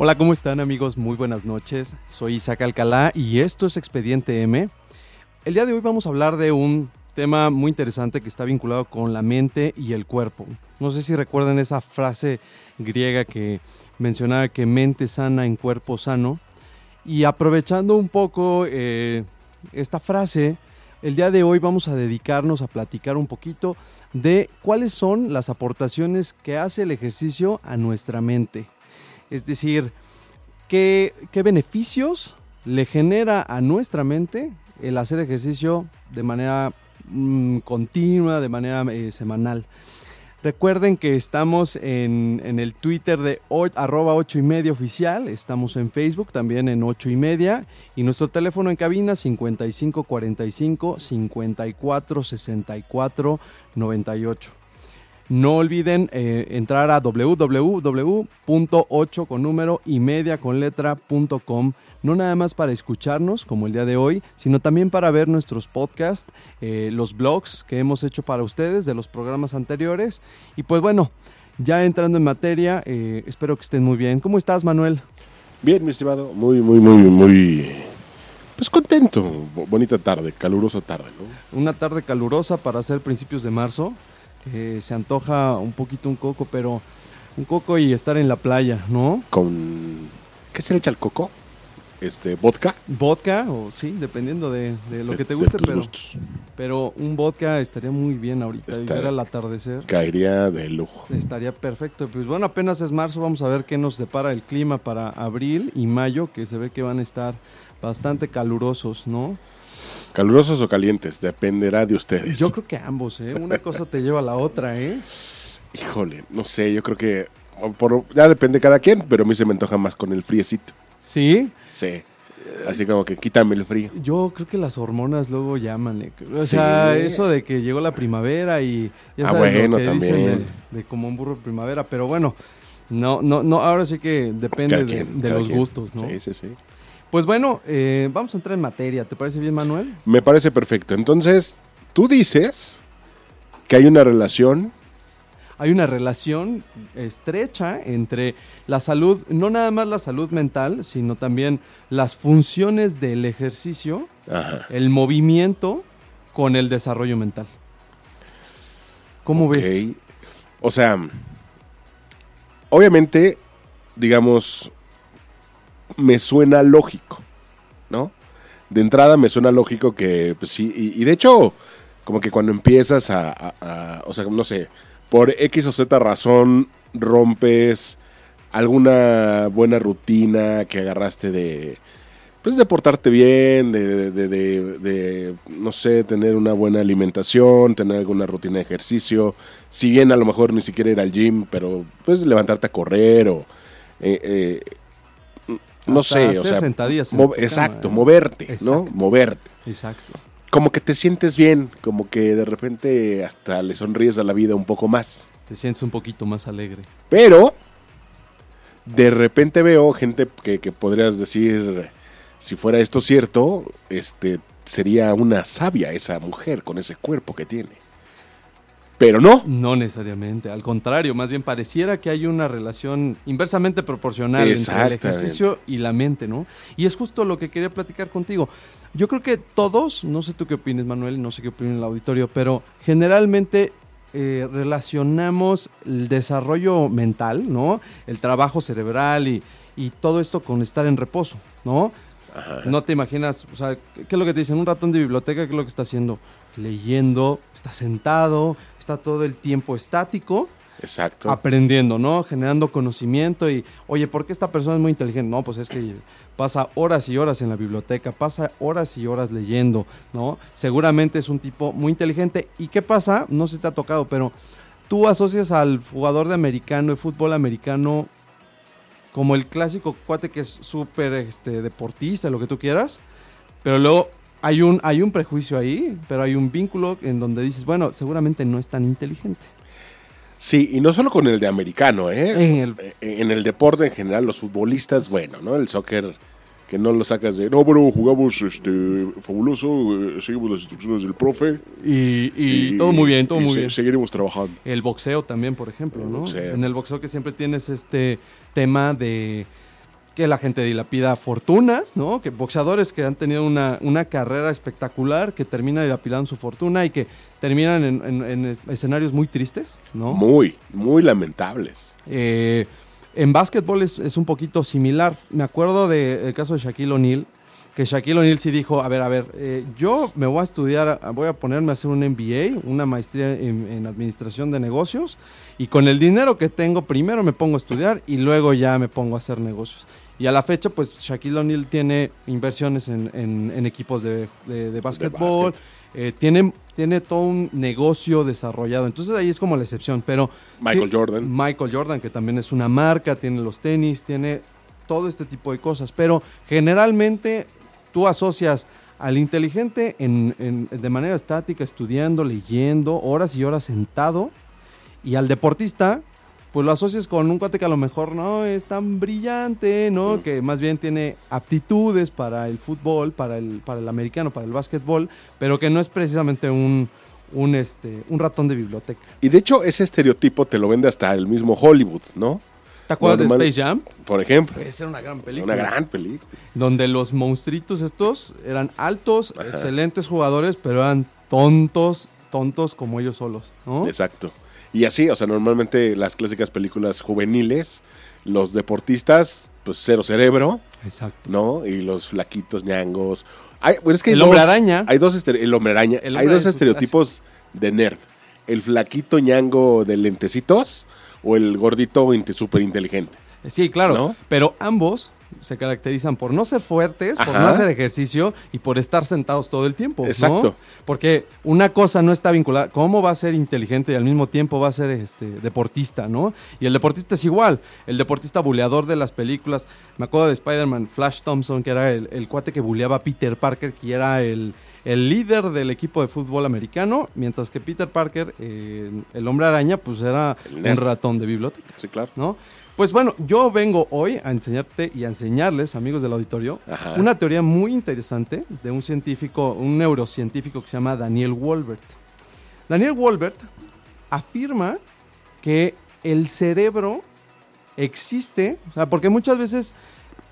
Hola, ¿cómo están amigos? Muy buenas noches. Soy Isaac Alcalá y esto es Expediente M. El día de hoy vamos a hablar de un tema muy interesante que está vinculado con la mente y el cuerpo. No sé si recuerdan esa frase griega que mencionaba que mente sana en cuerpo sano. Y aprovechando un poco eh, esta frase, el día de hoy vamos a dedicarnos a platicar un poquito de cuáles son las aportaciones que hace el ejercicio a nuestra mente. Es decir, ¿qué, qué beneficios le genera a nuestra mente el hacer ejercicio de manera mm, continua, de manera eh, semanal. Recuerden que estamos en, en el Twitter de o- arroba 8 y media oficial, estamos en Facebook también en 8 y media y nuestro teléfono en cabina 5545 54 64 98. No olviden eh, entrar a www.8 con número y media con letra.com, no nada más para escucharnos como el día de hoy, sino también para ver nuestros podcasts, eh, los blogs que hemos hecho para ustedes de los programas anteriores. Y pues bueno, ya entrando en materia, eh, espero que estén muy bien. ¿Cómo estás, Manuel? Bien, mi estimado, muy, muy, muy, muy, pues contento. Bo- Bonita tarde, calurosa tarde, ¿no? Una tarde calurosa para hacer principios de marzo. Que se antoja un poquito un coco, pero un coco y estar en la playa, ¿no? Con, ¿qué se le echa al coco? Este, vodka. Vodka, o sí, dependiendo de, de lo De- que te guste, pero, gustos. pero un vodka estaría muy bien ahorita. y Está- ver al atardecer. Caería de lujo. Estaría perfecto. Pues bueno, apenas es marzo, vamos a ver qué nos depara el clima para abril y mayo, que se ve que van a estar bastante calurosos, ¿no? Calurosos o calientes, dependerá de ustedes. Yo creo que ambos, ¿eh? Una cosa te lleva a la otra, ¿eh? Híjole, no sé, yo creo que por, ya depende cada quien, pero a mí se me antoja más con el friecito. Sí, Sí. Así como que quítame el frío. yo creo que las hormonas luego llaman. ¿eh? O Sí. sea, eso de que llegó la primavera y ya Ah, sabes lo bueno, que dicen también. de, de como un burro de primavera, pero bueno, no, no, no, ahora sí que depende de, de los quien. gustos, ¿no? Sí, sí, sí. Pues bueno, eh, vamos a entrar en materia. ¿Te parece bien, Manuel? Me parece perfecto. Entonces, tú dices que hay una relación hay una relación estrecha entre la salud, no nada más la salud mental, sino también las funciones del ejercicio, Ajá. el movimiento con el desarrollo mental. ¿Cómo ves? O sea, obviamente, digamos, me suena lógico, ¿no? De entrada me suena lógico que, pues sí, y, de hecho, como que cuando empiezas a, a- o sea, no sé, por X o Z razón rompes alguna buena rutina que agarraste de, pues de portarte bien, de, de- de- de, no sé, tener una buena alimentación, tener alguna rutina de ejercicio, si bien a lo mejor ni siquiera ir al gym, pero pues levantarte a correr o... eh, eh, no sé, o sea, sentadillas en mo- tu cama, exacto, ¿eh? moverte, ¿no? Moverte. Exacto. Como que te sientes bien, como que de repente hasta le sonríes a la vida un poco más. Te sientes un poquito más alegre. Pero de repente veo gente que, que podrías decir, si fuera esto cierto, este sería una sabia esa mujer con ese cuerpo que tiene. Pero no. No necesariamente, al contrario, más bien pareciera que hay una relación inversamente proporcional entre el ejercicio y la mente, ¿no? Y es justo lo que quería platicar contigo. Yo creo que todos, no sé tú qué opinas, Manuel, no sé qué opina el auditorio, pero generalmente eh, relacionamos el desarrollo mental, ¿no? El trabajo cerebral y, y todo esto con estar en reposo, ¿no? No te imaginas, o sea, ¿qué es lo que te dicen? Un ratón de biblioteca, ¿qué es lo que está haciendo? Leyendo, está sentado, está todo el tiempo estático, Exacto. aprendiendo, ¿no? Generando conocimiento y, oye, ¿por qué esta persona es muy inteligente? No, pues es que pasa horas y horas en la biblioteca, pasa horas y horas leyendo, ¿no? Seguramente es un tipo muy inteligente. ¿Y qué pasa? No sé si te ha tocado, pero tú asocias al jugador de americano, de fútbol americano, como el clásico cuate que es súper este, deportista, lo que tú quieras, pero luego hay un, hay un prejuicio ahí, pero hay un vínculo en donde dices, bueno, seguramente no es tan inteligente. Sí, y no solo con el de americano, ¿eh? En el- En el deporte en general, los futbolistas, bueno, ¿no? El soccer, que no lo sacas de, no, pero jugamos este, fabuloso, eh, seguimos las instrucciones del profe. Y, y todo muy bien, todo muy se- bien. Seguiremos trabajando. El boxeo también, por ejemplo, El ¿no? boxeo. En el boxeo que siempre tienes este tema de que la gente dilapida fortunas, ¿no? Que boxeadores que han tenido una, una carrera espectacular, que terminan dilapidando su fortuna y que terminan en, en- en escenarios muy tristes, ¿no? Muy, muy lamentables. Eh, en básquetbol es, es un poquito similar. Me acuerdo del caso de Shaquille O'Neal, que Shaquille O'Neal sí dijo, a ver, a ver, eh, yo me voy a estudiar, voy a ponerme a hacer un MBA, una maestría en, en administración de negocios, y con el dinero que tengo, primero me pongo a estudiar y luego ya me pongo a hacer negocios. Y a la fecha, pues Shaquille O'Neal tiene inversiones en, en- en equipos de, de, de básquetbol, básquet. eh, tiene, tiene todo un negocio desarrollado. Entonces ahí es como la excepción, pero... Michael ¿qué- Jordan. Michael Jordan, que también es una marca, tiene los tenis, tiene todo este tipo de cosas. Pero generalmente tú asocias al inteligente en- en- de manera estática, estudiando, leyendo, horas y horas sentado, y al deportista, pues lo asocias con un cuate que a lo mejor no es tan brillante, ¿no? Que más bien tiene aptitudes para el fútbol, para el, para el americano, para el básquetbol, pero que no es precisamente un, un, este, un ratón de biblioteca. Y de hecho, ese estereotipo te lo vende hasta el mismo Hollywood, ¿no? ¿Te acuerdas de Space Jam? Por ejemplo. Esa era una gran película. Una gran película. Donde los monstruitos estos eran altos, Ajá. excelentes jugadores, pero eran tontos, tontos como ellos solos, ¿no? Exacto. Y así, o sea, normalmente las clásicas películas juveniles, los deportistas, pues cero cerebro, Exacto. ¿no? Y los flaquitos ñangos. Hay, pues es que hay El dos- hombre araña. Hay dos el hombre araña. El hay dos es estereotipos de nerd. El flaquito ñango de lentecitos o el gordito súper inteligente. Sí, claro. ¿No? Pero ambos se caracterizan por no ser fuertes, por no hacer ejercicio y por estar sentados todo el tiempo. ¿no? Exacto. Porque una cosa no está vinculada. ¿Cómo va a ser inteligente y al mismo tiempo va a ser este, deportista, no? Y el deportista es igual. El deportista buleador de las películas. Me acuerdo de Spider-Man, Flash Thompson, que era el, el cuate que buleaba a Peter Parker, que era el, el líder del equipo de fútbol americano, mientras que Peter Parker, eh, el hombre araña, pues era un ratón de biblioteca. Sí, claro. ¿no? Pues bueno, yo vengo hoy a enseñarte y a enseñarles, amigos del auditorio, Ajá. una teoría muy interesante de un científico, un neurocientífico que se llama Daniel Wolbert. Daniel Wolbert afirma que el cerebro existe, o sea, porque muchas veces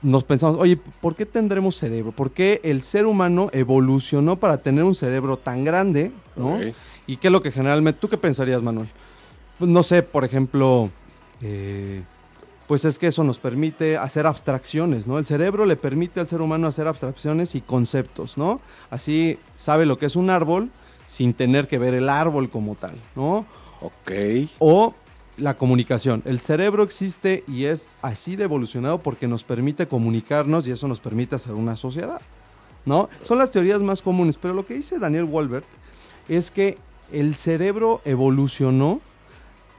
nos pensamos, oye, ¿por qué tendremos cerebro? ¿Por qué el ser humano evolucionó para tener un cerebro tan grande? ¿no? ¿Y qué es lo que generalmente, tú qué pensarías, Manuel? Pues no sé, por ejemplo, eh, pues es que eso nos permite hacer abstracciones, ¿no? El cerebro le permite al ser humano hacer abstracciones y conceptos, ¿no? Así sabe lo que es un árbol sin tener que ver el árbol como tal, ¿no? Ok. O la comunicación. El cerebro existe y es así de evolucionado porque nos permite comunicarnos y eso nos permite hacer una sociedad. ¿No? Son las teorías más comunes, pero lo que dice Daniel Wolbert es que el cerebro evolucionó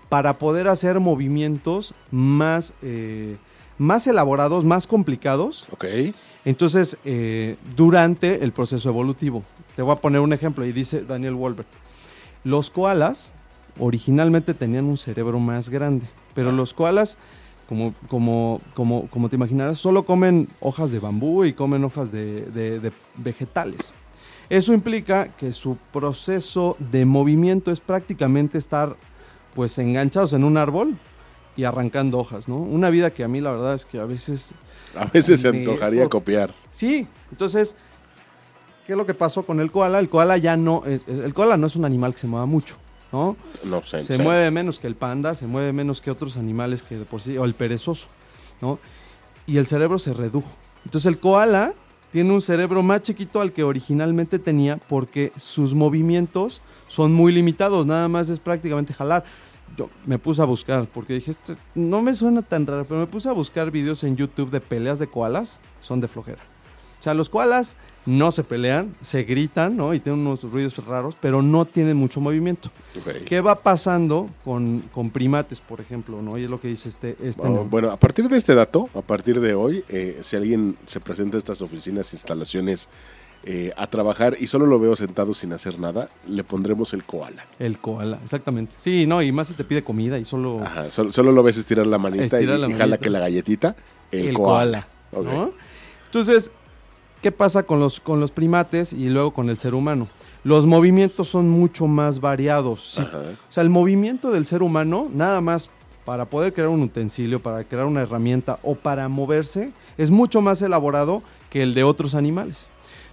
para poder hacer movimientos más, eh, más elaborados, más complicados, Ok. entonces, eh, durante el proceso evolutivo, te voy a poner un ejemplo y dice Daniel Wolbert, los koalas originalmente tenían un cerebro más grande, pero los koalas, como, como, como, como te imaginarás, solo comen hojas de bambú y comen hojas de, de- de vegetales. Eso implica que su proceso de movimiento es prácticamente estar pues enganchados en un árbol y arrancando hojas, ¿no? Una vida que a mí la verdad es que a veces A veces se antojaría copiar. Sí, entonces, ¿qué es lo que pasó con el koala? El koala ya no, el koala no es un animal que se mueva mucho, ¿no? No sé. Se mueve menos que el panda, se mueve menos que otros animales que de por sí, o el perezoso, ¿no? y el cerebro se redujo. Entonces el koala tiene un cerebro más chiquito al que originalmente tenía porque sus movimientos son muy limitados, nada más es prácticamente jalar. Yo me puse a buscar porque dije, "Este no me suena tan raro, pero me puse a buscar videos en YouTube de peleas de koalas, son de flojera. O sea, los koalas no se pelean, se gritan, ¿no? Y tienen unos ruidos raros, pero no tienen mucho movimiento. ¿Qué va pasando con, con primates, por ejemplo, ¿no? Y es lo que dice este... este Oh, bueno, a partir de este dato, a partir de hoy, eh, si alguien se presenta a estas oficinas, instalaciones eh, a trabajar y solo lo veo sentado sin hacer nada, le pondremos el koala. El koala, exactamente. Sí, no, y más si te pide comida y solo... Ajá, solo, solo lo ves estirar la manita Estirar y, la y jala que la galletita, el, el koala. koala. Entonces, ¿qué pasa con los, con los primates y luego con el ser humano? Los movimientos son mucho más variados. sí. O sea, el movimiento del ser humano, nada más para poder crear un utensilio, para crear una herramienta o para moverse, es mucho más elaborado que el de otros animales.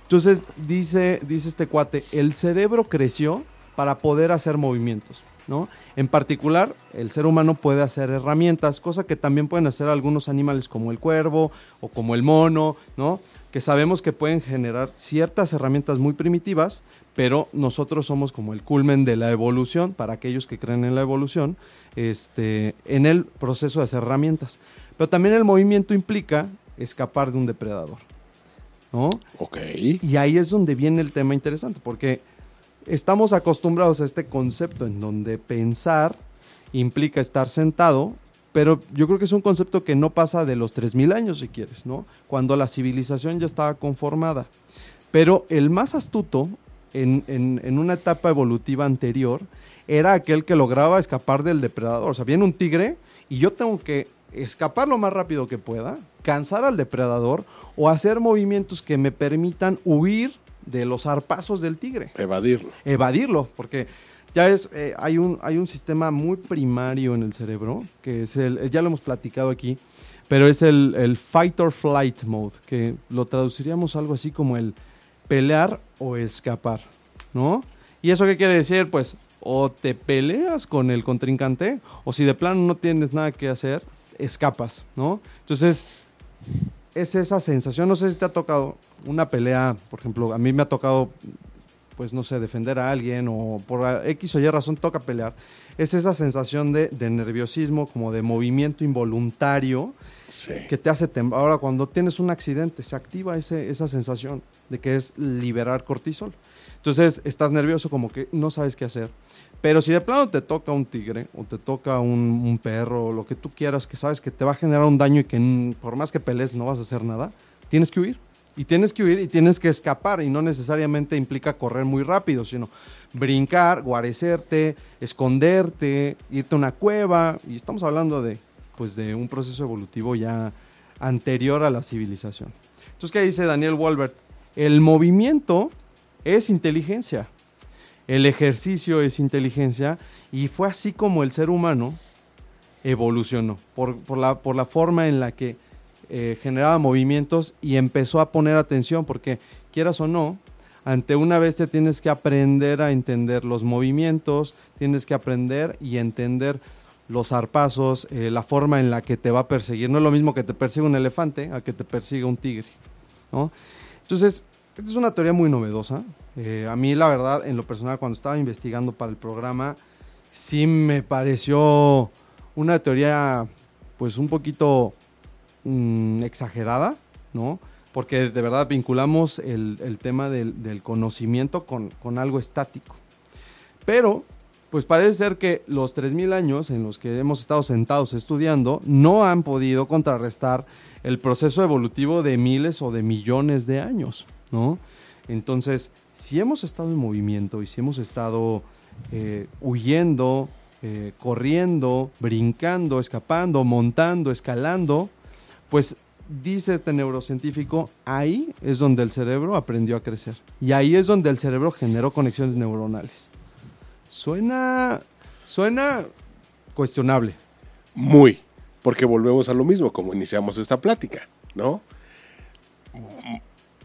Entonces, dice, dice este cuate, el cerebro creció para poder hacer movimientos, ¿no? En particular, el ser humano puede hacer herramientas, cosa que también pueden hacer algunos animales como el cuervo o como el mono, ¿no? Que sabemos que pueden generar ciertas herramientas muy primitivas, pero nosotros somos como el culmen de la evolución, para aquellos que creen en la evolución, este, en el proceso de hacer herramientas. Pero también el movimiento implica escapar de un depredador, ¿no? Ok. Y ahí es donde viene el tema interesante, porque estamos acostumbrados a este concepto en donde pensar implica estar sentado, pero yo creo que es un concepto que no pasa de los 3.000 años, si quieres, ¿no? Cuando la civilización ya estaba conformada. Pero el más astuto en, en- en una etapa evolutiva anterior era aquel que lograba escapar del depredador. O sea, viene un tigre y yo tengo que escapar lo más rápido que pueda, cansar al depredador o hacer movimientos que me permitan huir de los zarpazos del tigre Evadirlo. evadirlo, porque ya es, eh, hay, un, hay un sistema muy primario en el cerebro, que es el, eh, ya lo hemos platicado aquí, pero es el, el fight or flight mode, que lo traduciríamos algo así como el pelear o escapar, ¿no? ¿Y eso qué quiere decir? Pues o te peleas con el contrincante, o si de plano no tienes nada que hacer, escapas, ¿no? Entonces, es esa sensación, no sé si te ha tocado una pelea, por ejemplo, a mí me ha tocado, pues no sé, defender a alguien o por X o Y razón toca pelear, es esa sensación de, de nerviosismo, como de movimiento involuntario Sí. que te hace temblar. Ahora, cuando tienes un accidente, se activa ese, esa sensación de que es liberar cortisol. Entonces, estás nervioso como que no sabes qué hacer. Pero si de plano te toca un tigre o te toca un, un perro o lo que tú quieras, que sabes que te va a generar un daño y que por más que pelees no vas a hacer nada, tienes que huir. Y tienes que huir y tienes que escapar y no necesariamente implica correr muy rápido, sino brincar, guarecerte, esconderte, irte a una cueva. Y estamos hablando de, pues, de un proceso evolutivo ya anterior a la civilización. Entonces, ¿qué dice Daniel Wolbert? El movimiento es inteligencia. El ejercicio es inteligencia y fue así como el ser humano evolucionó, por, por la, por la forma en la que eh, generaba movimientos y empezó a poner atención, porque quieras o no, ante una bestia tienes que aprender a entender los movimientos, tienes que aprender y entender los zarpazos, eh, la forma en la que te va a perseguir. No es lo mismo que te persiga un elefante a que te persiga un tigre. Entonces, esta es una teoría muy novedosa. Eh, a mí, la verdad, en lo personal, cuando estaba investigando para el programa, sí me pareció una teoría, pues, un poquito mm, exagerada, ¿no? Porque de verdad vinculamos el, el tema del, del conocimiento con, con algo estático. Pero, pues parece ser que los 3.000 años en los que hemos estado sentados estudiando no han podido contrarrestar el proceso evolutivo de miles o de millones de años, ¿no? Entonces, si hemos estado en movimiento y si hemos estado eh, huyendo, eh, corriendo, brincando, escapando, montando, escalando, pues dice este neurocientífico, ahí es donde el cerebro aprendió a crecer. Y ahí es donde el cerebro generó conexiones neuronales. Suena, suena cuestionable. Muy. Porque volvemos a lo mismo, como iniciamos esta plática, ¿no?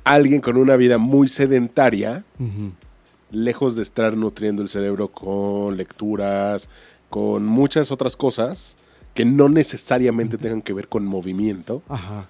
Alguien con una vida muy sedentaria, lejos de estar nutriendo el cerebro con lecturas, con muchas otras cosas que no necesariamente tengan que ver con movimiento, Ajá.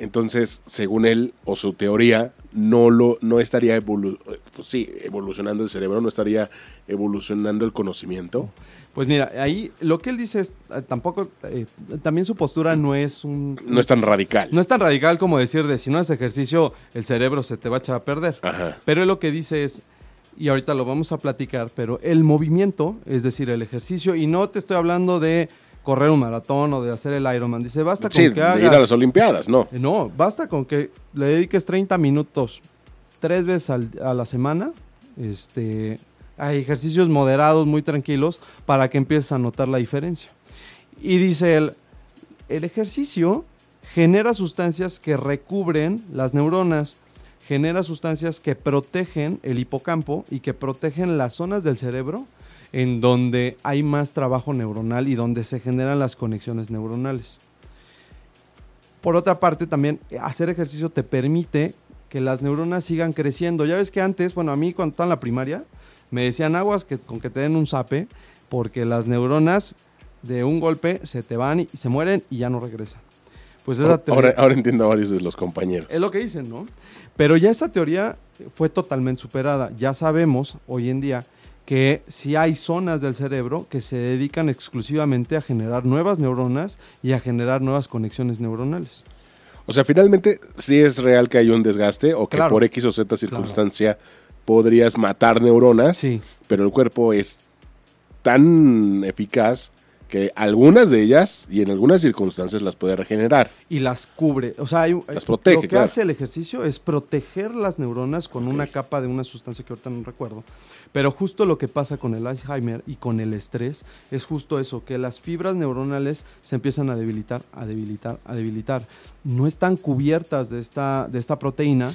Entonces, según él o su teoría, no lo no estaría evolu pues sí, evolucionando el cerebro, no estaría evolucionando el conocimiento. Pues mira, ahí lo que él dice es eh, tampoco, eh, también su postura no es un... No es tan radical. No es tan radical como decir de si no haces ejercicio el cerebro se te va a echar a perder. Ajá. Pero él lo que dice es, y ahorita lo vamos a platicar, pero el movimiento, es decir, el ejercicio, y no te estoy hablando de correr un maratón o de hacer el Ironman, dice, basta con Sí, que de hagas... ir a las Olimpiadas, ¿no? Eh, No, basta con que le dediques 30 minutos tres veces al- a la semana este, a ejercicios moderados, muy tranquilos, para que empieces a notar la diferencia. Y dice él, el ejercicio genera sustancias que recubren las neuronas, genera sustancias que protegen el hipocampo y que protegen las zonas del cerebro en donde hay más trabajo neuronal y donde se generan las conexiones neuronales. Por otra parte, también eh, hacer ejercicio te permite que las neuronas sigan creciendo. Ya ves que antes, bueno, a mí cuando estaba en la primaria, me decían aguas que con que te den un zape, porque las neuronas de un golpe se te van y se mueren y ya no regresan. Pues esa teoría- Ahora, ahora entiendo a varios de los compañeros. es lo que dicen, ¿no? Pero ya esa teoría fue totalmente superada. Ya sabemos hoy en día que sí hay zonas del cerebro que se dedican exclusivamente a generar nuevas neuronas y a generar nuevas conexiones neuronales. O sea, finalmente sí es real que hay un desgaste o que Claro. por X o Z circunstancia podrías matar neuronas, Sí. pero el cuerpo es tan eficaz que algunas de ellas y en algunas circunstancias las puede regenerar. Y las cubre. O sea, hay, Las protege, lo que claro. hace el ejercicio es proteger las neuronas con una capa de una sustancia que ahorita no recuerdo. Pero justo lo que pasa con el Alzheimer y con el estrés es justo eso, que las fibras neuronales se empiezan a debilitar, a debilitar, a debilitar. No están cubiertas de esta, de esta proteína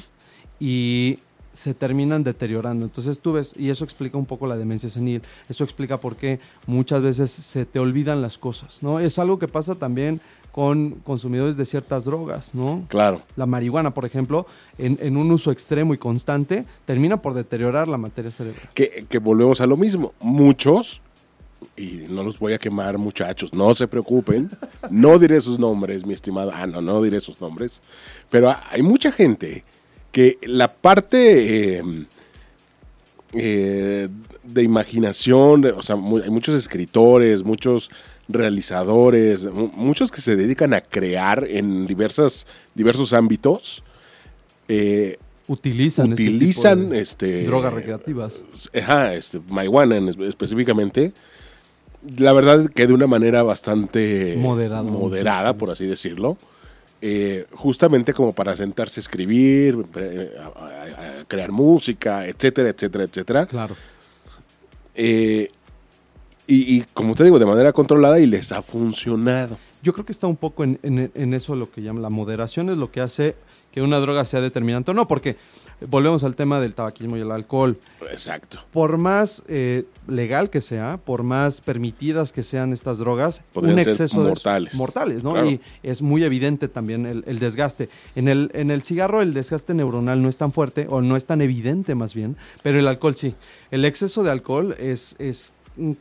y se terminan deteriorando. Entonces tú ves, y eso explica un poco la demencia senil, eso explica por qué muchas veces se te olvidan las cosas, ¿no? Es algo que pasa también con consumidores de ciertas drogas, ¿no? Claro. La marihuana, por ejemplo, en, en un uso extremo y constante, termina por deteriorar la materia cerebral. Que, que volvemos a lo mismo. Muchos, y no los voy a quemar muchachos, no se preocupen, no diré sus nombres, mi estimado. Ah, no, no diré sus nombres. Pero hay mucha gente que la parte eh, eh, de imaginación, o sea, hay muchos escritores, muchos realizadores, mu- muchos que se dedican a crear en diversas, diversos ámbitos. eh, Utilizan, este utilizan de este, drogas recreativas. Ajá, este, marihuana en espe- específicamente. La verdad que de una manera bastante Moderada. moderada, por así decirlo. Eh, justamente como para sentarse a escribir, eh, a, a- a crear música, etcétera, etcétera, etcétera. Claro. Eh, y, y como te digo, de manera controlada y les ha funcionado. Yo creo que está un poco en, en- en eso lo que llama la moderación, es lo que hace que una droga sea determinante o no, porque volvemos al tema del tabaquismo y el alcohol. Exacto. Por más eh, legal que sea, por más permitidas que sean estas drogas, Podrían un ser exceso de mortales. mortales, ¿no? Claro. Y es muy evidente también el, el desgaste. En el, en el cigarro el desgaste neuronal no es tan fuerte o no es tan evidente más bien, pero el alcohol sí. El exceso de alcohol es, es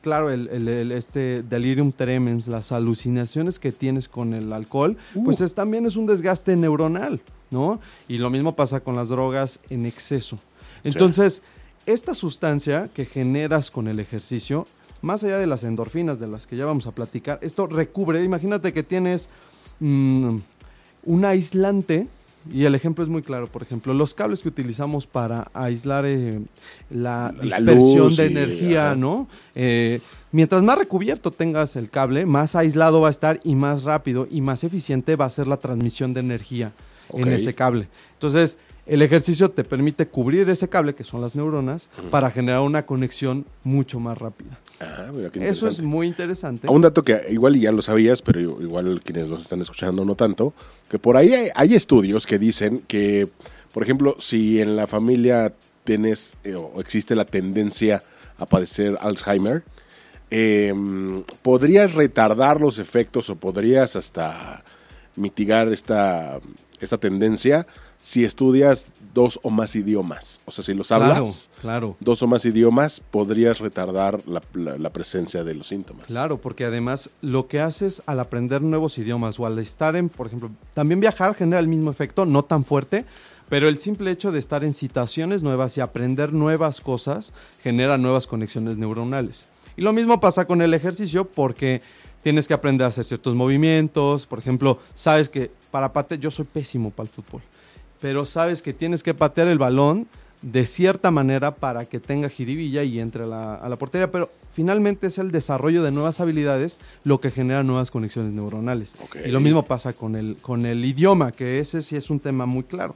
claro, el, el- el- este delirium tremens, las alucinaciones que tienes con el alcohol, pues es, también es un desgaste neuronal, ¿no? Y lo mismo pasa con las drogas en exceso. Entonces, esta sustancia que generas con el ejercicio, más allá de las endorfinas de las que ya vamos a platicar, esto recubre, imagínate que tienes mm, un aislante, y el ejemplo es muy claro, por ejemplo, los cables que utilizamos para aislar eh, la dispersión de y- energía, ajá. ¿no? Eh, mientras más recubierto tengas el cable, más aislado va a estar y más rápido y más eficiente va a ser la transmisión de energía en ese cable. Entonces, el ejercicio te permite cubrir ese cable, que son las neuronas, para generar una conexión mucho más rápida. Ah, mira qué Eso es muy interesante. A un dato que igual ya lo sabías, pero igual quienes nos están escuchando no tanto, que por ahí hay, hay estudios que dicen que, por ejemplo, si en la familia tienes eh, o existe la tendencia a padecer Alzheimer, eh, podrías retardar los efectos o podrías hasta mitigar esta, esta tendencia si estudias dos o más idiomas. O sea, si los Claro, hablas, claro. dos o más idiomas, podrías retardar la, la- la presencia de los síntomas. Claro, porque además lo que haces al aprender nuevos idiomas o al estar en, por ejemplo, también viajar genera el mismo efecto, no tan fuerte, pero el simple hecho de estar en situaciones nuevas y aprender nuevas cosas genera nuevas conexiones neuronales. Y lo mismo pasa con el ejercicio porque tienes que aprender a hacer ciertos movimientos, por ejemplo, sabes que para patear, yo soy pésimo para el fútbol, pero sabes que tienes que patear el balón de cierta manera para que tenga jiribilla y entre a la, a la portería, pero finalmente es el desarrollo de nuevas habilidades lo que genera nuevas conexiones neuronales. Y lo mismo pasa con el, con el idioma, que ese sí es un tema muy claro.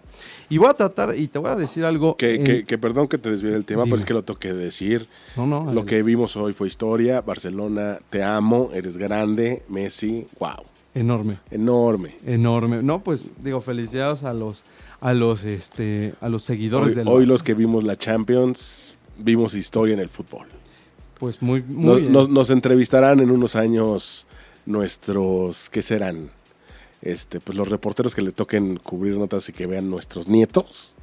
Y voy a tratar, y te voy a decir algo... Que, que- que perdón que te desvíe del tema, Dime. pero es que lo tengo que decir. no, no, Lo adelante. que vimos hoy fue historia. Barcelona, te amo, eres grande. Messi, wow, Enorme. enorme. Enorme. No, pues digo, felicidades a los a los este a los seguidores Hoy, del hoy los que vimos la Champions, vimos historia en el fútbol. pues muy muy Nos, bien. nos- nos entrevistarán en unos años nuestros, ¿qué serán? Este, pues los reporteros que le toquen cubrir notas y que vean nuestros nietos.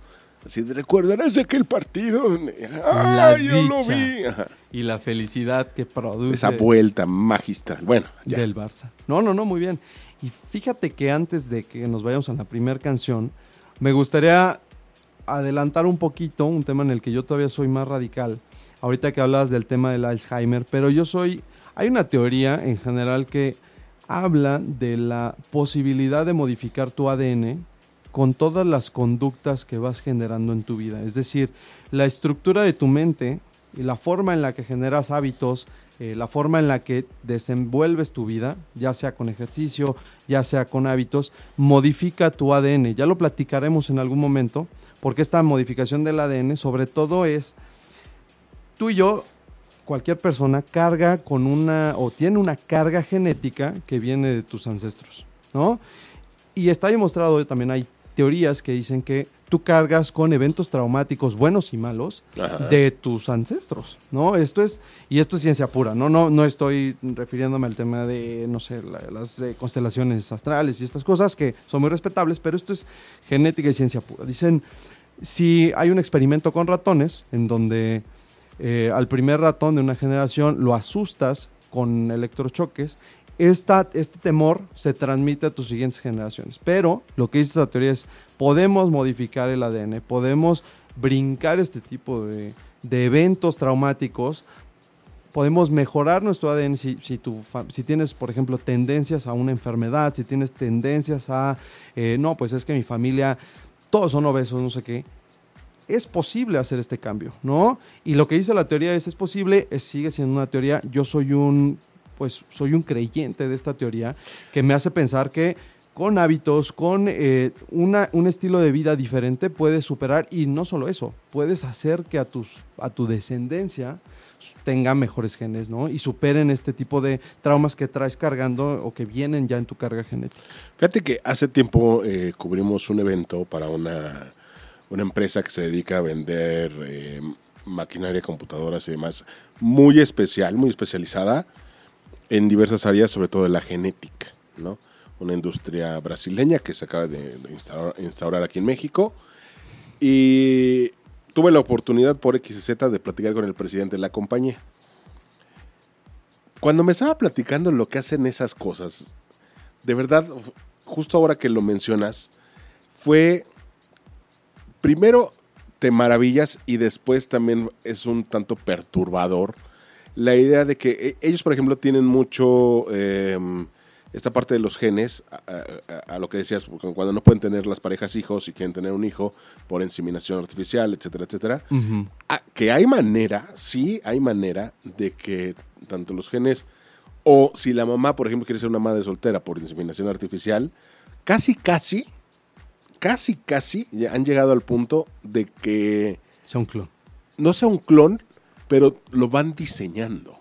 Así de, recordarás de aquel partido. La Ah, yo lo vi. Ajá. y la felicidad que produce Esa vuelta magistral. Bueno, ya. del Barça. No, no, no, muy bien. Y fíjate que antes de que nos vayamos a la primera canción, me gustaría adelantar un poquito un tema en el que yo todavía soy más radical. Ahorita que hablabas del tema del Alzheimer, pero yo soy hay una teoría en general que habla de la posibilidad de modificar tu ADN con todas las conductas que vas generando en tu vida. Es decir, la estructura de tu mente y la forma en la que generas hábitos, eh, la forma en la que desenvuelves tu vida, ya sea con ejercicio, ya sea con hábitos, modifica tu ADN. Ya lo platicaremos en algún momento, porque esta modificación del ADN sobre todo es, tú y yo, cualquier persona carga con una, o tiene una carga genética que viene de tus ancestros, ¿no? Y está demostrado, también hay teorías que dicen que tú cargas con eventos traumáticos buenos y malos Ajá. de tus ancestros, ¿no? Esto es, y esto es ciencia pura, ¿no? No, no estoy refiriéndome al tema de, no sé, la- las eh, constelaciones astrales y estas cosas que son muy respetables, pero esto es genética y ciencia pura. Dicen, si hay un experimento con ratones en donde eh, al primer ratón de una generación lo asustas con electrochoques, esta, este temor se transmite a tus siguientes generaciones. Pero lo que dice esta teoría es, podemos modificar el ADN, podemos brincar este tipo de, de eventos traumáticos, podemos mejorar nuestro ADN si, si, tu si tienes, por ejemplo, tendencias a una enfermedad, si tienes tendencias a, eh, no, pues es que mi familia, todos son obesos, no sé qué. Es posible hacer este cambio, ¿no? Y lo que dice la teoría es, es posible, sigue siendo una teoría. Yo soy un, pues, soy un creyente de esta teoría que me hace pensar que con hábitos, con eh, una, un estilo de vida diferente, puedes superar, y no solo eso, puedes hacer que a, tus, a tu descendencia tenga mejores genes, ¿no? Y superen este tipo de traumas que traes cargando o que vienen ya en tu carga genética. Fíjate que hace tiempo eh, cubrimos un evento para una, una empresa que se dedica a vender eh, maquinaria, computadoras y demás, muy especial, muy especializada en diversas áreas, sobre todo de la genética, ¿no? Una industria brasileña que se acaba de instaurar, aquí en México. Y tuve la oportunidad por XZ de platicar con el presidente de la compañía. Cuando me estaba platicando lo que hacen esas cosas, de verdad, justo ahora que lo mencionas, fue primero te maravillas y después también es un tanto perturbador la idea de que eh, ellos, por ejemplo, tienen mucho eh, esta parte de los genes, a, a- a lo que decías, cuando no pueden tener las parejas hijos y quieren tener un hijo por inseminación artificial, etcétera, etcétera. Ah, que hay manera, sí hay manera de que tanto los genes o si la mamá, por ejemplo, quiere ser una madre soltera por inseminación artificial, casi, casi, casi, casi ya han llegado al punto de que Sea un clon. no sea un clon, pero lo van diseñando.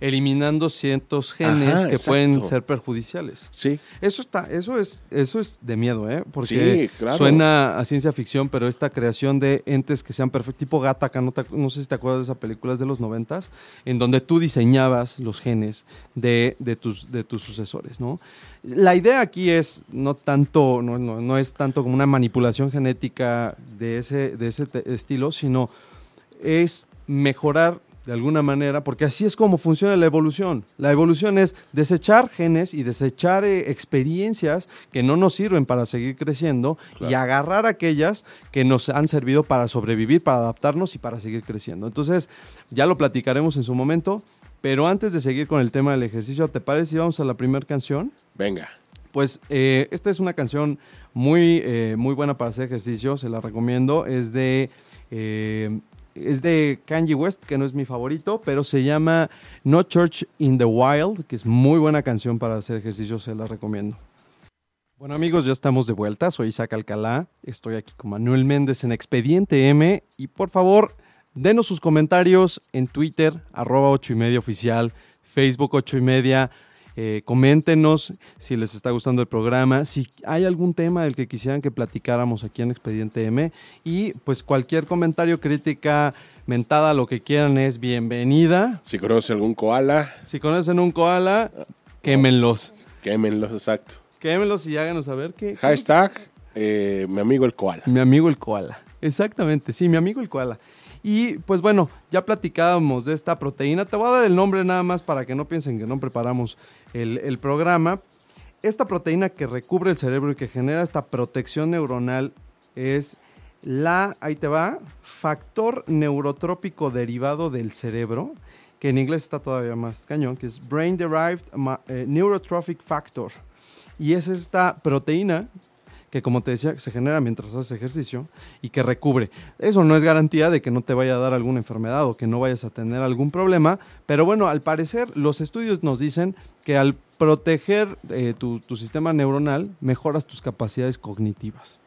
Eliminando ciertos genes Ajá, que exacto. pueden ser perjudiciales. Sí. Eso está, eso es, eso es de miedo, ¿eh? Porque Sí, claro. suena a ciencia ficción, pero esta creación de entes que sean perfectos, tipo Gattaca, no, te- no sé si te acuerdas de esa película es de los noventas, en donde tú diseñabas los genes de, de tus, de tus sucesores, ¿no? La idea aquí es no tanto, no, no- no es tanto como una manipulación genética de ese, de ese estilo, sino es mejorar de alguna manera, porque así es como funciona la evolución. La evolución es desechar genes y desechar eh, experiencias que no nos sirven para seguir creciendo y agarrar aquellas que nos han servido para sobrevivir, para adaptarnos y para seguir creciendo. Entonces, ya lo platicaremos en su momento, pero antes de seguir con el tema del ejercicio, ¿te parece si vamos a la primera canción? Venga. Pues eh, esta es una canción muy, eh, muy buena para hacer ejercicio, se la recomiendo. Es de, eh, es de Kanye West, que no es mi favorito, pero se llama No Church in the Wild, que es muy buena canción para hacer ejercicio, se la recomiendo. Bueno amigos, ya estamos de vuelta, soy Isaac Alcalá, estoy aquí con Manuel Méndez en Expediente M. Y por favor, denos sus comentarios en Twitter, arroba 8 y media oficial, Facebook 8 y media, eh, coméntenos si les está gustando el programa, si hay algún tema del que quisieran que platicáramos aquí en Expediente M y pues cualquier comentario, crítica, mentada, lo que quieran es bienvenida. Si conoce algún koala, Si conocen un koala, quémenlos. quémenlos, exacto. Quémenlos y háganos saber qué. Hashtag, eh, mi amigo el koala. Mi amigo el koala. Exactamente, sí, mi amigo el koala. Y pues bueno, ya platicábamos de esta proteína. Te voy a dar el nombre nada más para que no piensen que no preparamos el, el programa. Esta proteína que recubre el cerebro y que genera esta protección neuronal es la, ahí te va, factor neurotrópico derivado del cerebro, que en inglés está todavía más cañón, que es Brain Derived eh, Neurotrophic Factor. Y es esta proteína que como te decía, se genera mientras haces ejercicio y que recubre. Eso no es garantía de que no te vaya a dar alguna enfermedad o que no vayas a tener algún problema, pero bueno, al parecer los estudios nos dicen que al proteger eh, tu, tu sistema neuronal mejoras tus capacidades cognitivas.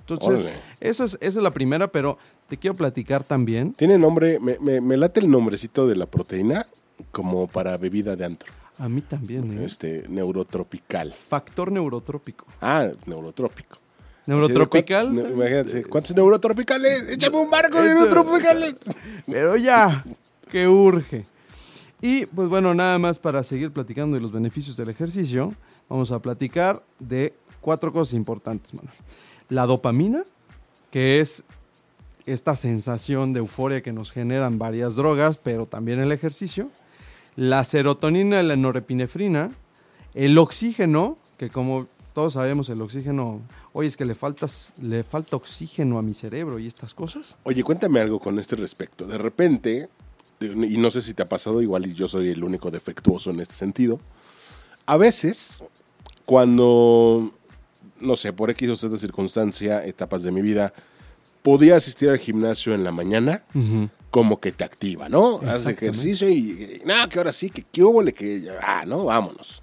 Entonces, Órale. esa es, esa es la primera, pero te quiero platicar también. Tiene nombre, me, me- me late el nombrecito de la proteína como para bebida de antro. A mí también, ¿eh? Este, neurotropical. Factor neurotrópico. Ah, neurotrópico. Neurotropical. Así de, ¿cuán- Imagínate, ¿cuántos neurotropicales? Échame un barco de Esto- neurotropicales. Pero ya, que urge. Y pues bueno, nada más para seguir platicando de los beneficios del ejercicio, vamos a platicar de cuatro cosas importantes, Manuel. La dopamina, que es esta sensación de euforia que nos generan varias drogas, pero también el ejercicio. La serotonina y la norepinefrina. El oxígeno, que como todos sabemos, el oxígeno, oye, es que le, faltas, le falta oxígeno a mi cerebro y estas cosas. Oye, cuéntame algo con este respecto. De repente, y no sé si te ha pasado, igual y yo soy el único defectuoso en este sentido. A veces, cuando, no sé, por X o Z circunstancia, etapas de mi vida, podía asistir al gimnasio en la mañana, como que te activa, ¿no? Haces ejercicio y, y, no, que ahora sí, que qué hubo, que, ah, ¿no? Vámonos.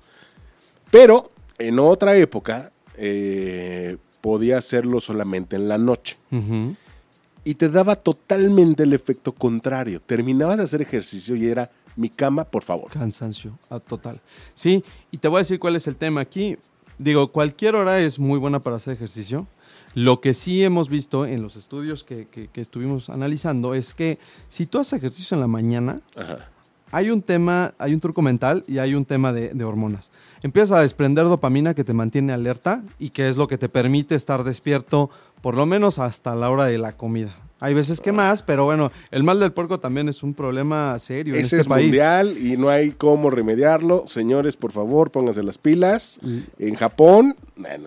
Pero en otra época, eh, podía hacerlo solamente en la noche y te daba totalmente el efecto contrario. Terminabas de hacer ejercicio y era mi cama, por favor. Cansancio, ah, total. Sí, y te voy a decir cuál es el tema aquí. Digo, cualquier hora es muy buena para hacer ejercicio. Lo que sí hemos visto en los estudios que, que- que estuvimos analizando es que si tú haces ejercicio en la mañana, Ajá. hay un tema, hay un truco mental y hay un tema de, de hormonas. Empiezas a desprender dopamina que te mantiene alerta y que es lo que te permite estar despierto por lo menos hasta la hora de la comida. Hay veces que más, pero bueno, el mal del puerco también es un problema serio en Ese este es país. mundial y no hay cómo remediarlo. Señores, por favor, pónganse las pilas. En Japón,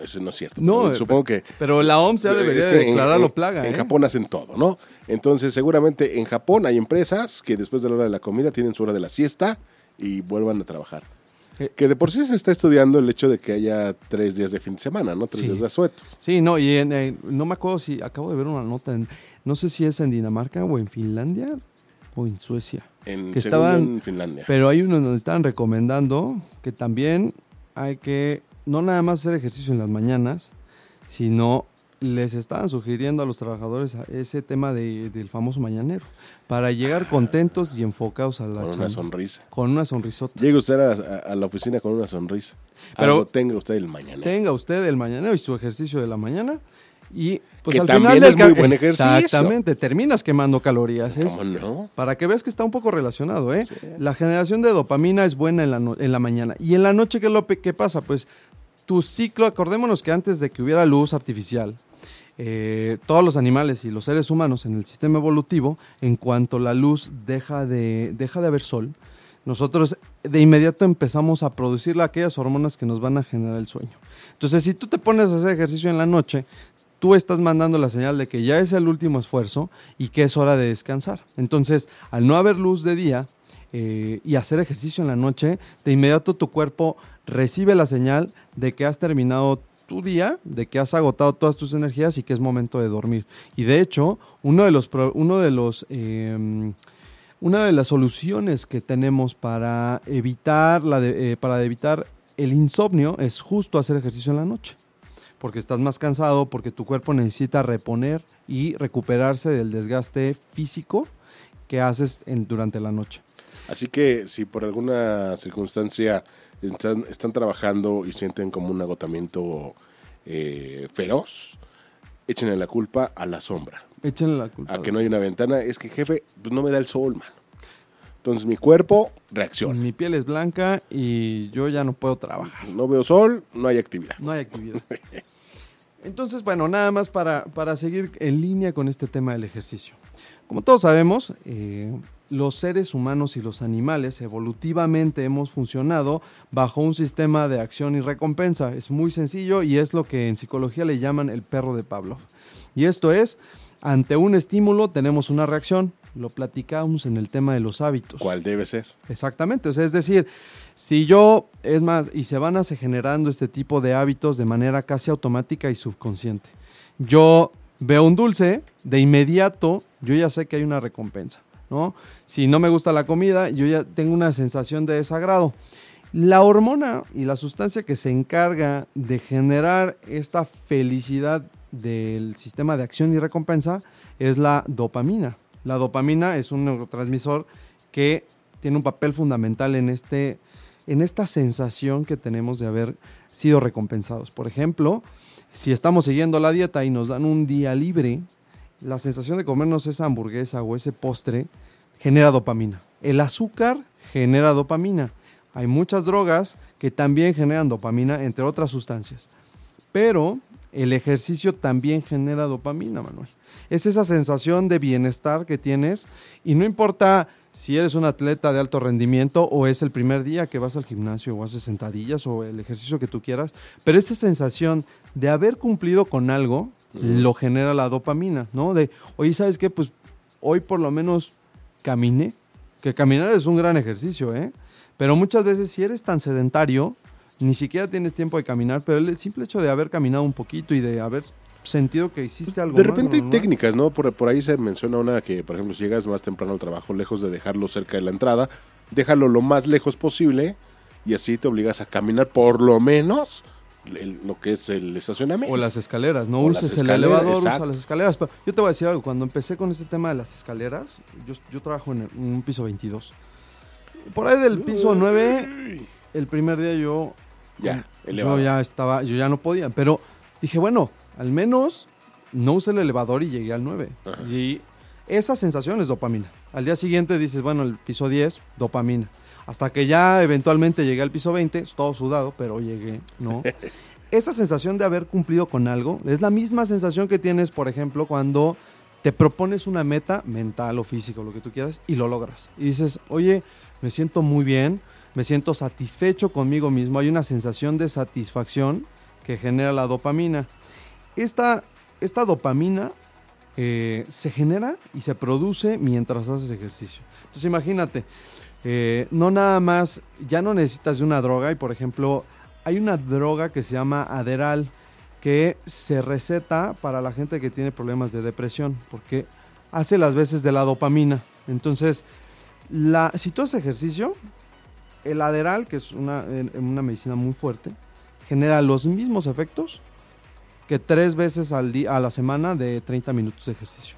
eso no es cierto. No, pero supongo que... Pero la OMS ya debería es que en- declararlo en- plaga. En ¿eh? Japón hacen todo, ¿no? Entonces, seguramente en Japón hay empresas que después de la hora de la comida tienen su hora de la siesta y vuelvan a trabajar. Eh. Que de por sí se está estudiando el hecho de que haya tres días de fin de semana, ¿no? Tres Sí. días de asueto. Sí, no, y en, eh, no me acuerdo si acabo de ver una nota, en, no sé si es en Dinamarca o en Finlandia o en Suecia. En, Que estaban- en Finlandia. Pero hay unos donde están recomendando que también hay que no nada más hacer ejercicio en las mañanas, sino les estaban sugiriendo a los trabajadores ese tema de- del famoso mañanero para llegar contentos y enfocados a la Con una sonrisa. Con una sonrisota. Llega usted a, a- a la oficina con una sonrisa. Pero- Algo tenga usted el mañana. Tenga usted el mañanero y su ejercicio de la mañana y pues Que al también final es muy buen ejercicio. Exactamente, terminas quemando calorías. Es, ¿Cómo no? Para que veas que está un poco relacionado, ¿eh? La generación de dopamina es buena en la, no- en la mañana. ¿Y en la noche qué, lo qué pasa? Pues tu ciclo, acordémonos que antes de que hubiera luz artificial, eh, todos los animales y los seres humanos en el sistema evolutivo, en cuanto la luz deja de, deja de haber sol, nosotros de inmediato empezamos a producir aquellas hormonas que nos van a generar el sueño. Entonces, si tú te pones a hacer ejercicio en la noche, tú estás mandando la señal de que ya es el último esfuerzo y que es hora de descansar. Entonces, al no haber luz de día eh, y hacer ejercicio en la noche, de inmediato tu cuerpo recibe la señal de que has terminado tu día, de que has agotado todas tus energías y que es momento de dormir. Y de hecho, uno de los, uno de los eh, una de las soluciones que tenemos para evitar, la de- eh, para evitar el insomnio es justo hacer ejercicio en la noche. Porque estás más cansado, porque tu cuerpo necesita reponer y recuperarse del desgaste físico que haces en- durante la noche. Así que si por alguna circunstancia están, están trabajando y sienten como un agotamiento eh, feroz, échenle la culpa a la sombra. Échenle la culpa. A que no hay una ventana. Es que, jefe, pues no me da el sol, mano. Entonces mi cuerpo reacciona. Mi piel es blanca y yo ya no puedo trabajar. No veo sol, no hay actividad. No hay actividad. Entonces, bueno, nada más para, para seguir en línea con este tema del ejercicio. Como todos sabemos, eh, los seres humanos y los animales evolutivamente hemos funcionado bajo un sistema de acción y recompensa. Es muy sencillo y es lo que en psicología le llaman el perro de Pavlov. Y esto es, ante un estímulo tenemos una reacción. Lo platicamos en el tema de los hábitos. ¿Cuál debe ser? Exactamente, o sea, es decir, si yo, es más, y se van a generando este tipo de hábitos de manera casi automática y subconsciente. Yo veo un dulce, de inmediato yo ya sé que hay una recompensa, ¿no? Si no me gusta la comida, yo ya tengo una sensación de desagrado. La hormona y la sustancia que se encarga de generar esta felicidad del sistema de acción y recompensa es la dopamina. La dopamina es un neurotransmisor que tiene un papel fundamental en, este, en esta sensación que tenemos de haber sido recompensados. Por ejemplo, si estamos siguiendo la dieta y nos dan un día libre, la sensación de comernos esa hamburguesa o ese postre genera dopamina. El azúcar genera dopamina. Hay muchas drogas que también generan dopamina, entre otras sustancias. Pero el ejercicio también genera dopamina, Manuel. Es esa sensación de bienestar que tienes y no importa si eres un atleta de alto rendimiento o es el primer día que vas al gimnasio o haces sentadillas o el ejercicio que tú quieras, pero esa sensación de haber cumplido con algo lo genera la dopamina, ¿no? De, oye, ¿sabes qué? Pues hoy por lo menos caminé, que caminar es un gran ejercicio, ¿eh? Pero muchas veces si eres tan sedentario, ni siquiera tienes tiempo de caminar, pero el simple hecho de haber caminado un poquito y de haber sentido que hiciste algo. De más repente hay técnicas, ¿no? Por, por ahí se menciona una que, por ejemplo, si llegas más temprano al trabajo, lejos de dejarlo cerca de la entrada, déjalo lo más lejos posible y así te obligas a caminar por lo menos el- lo que es el estacionamiento. O las escaleras, no O uses el elevador, exacto. usa las escaleras. Pero yo te voy a decir algo, cuando empecé con este tema de las escaleras, yo, yo trabajo en, el- en un piso 22. Por ahí del piso 9, el primer día yo Ya, yo elevador. ya estaba, yo ya no podía, pero dije, bueno, al menos no usé el elevador y llegué al 9. Y esa sensación es dopamina. Al día siguiente dices, bueno, el piso 10, dopamina. Hasta que ya eventualmente llegué al piso 20, todo sudado, pero llegué, ¿no? esa sensación de haber cumplido con algo es la misma sensación que tienes, por ejemplo, cuando te propones una meta mental o física, lo que tú quieras, y lo logras. Y dices, oye, me siento muy bien, me siento satisfecho conmigo mismo, hay una sensación de satisfacción que genera la dopamina. Esta, esta dopamina eh, se genera y se produce mientras haces ejercicio. Entonces imagínate, eh, no nada más, ya no necesitas de una droga y por ejemplo, hay una droga que se llama Aderal que se receta para la gente que tiene problemas de depresión porque hace las veces de la dopamina. Entonces, la, si tú haces ejercicio, el Aderal, que es una, una medicina muy fuerte, genera los mismos efectos que tres veces al día, a la semana de 30 minutos de ejercicio.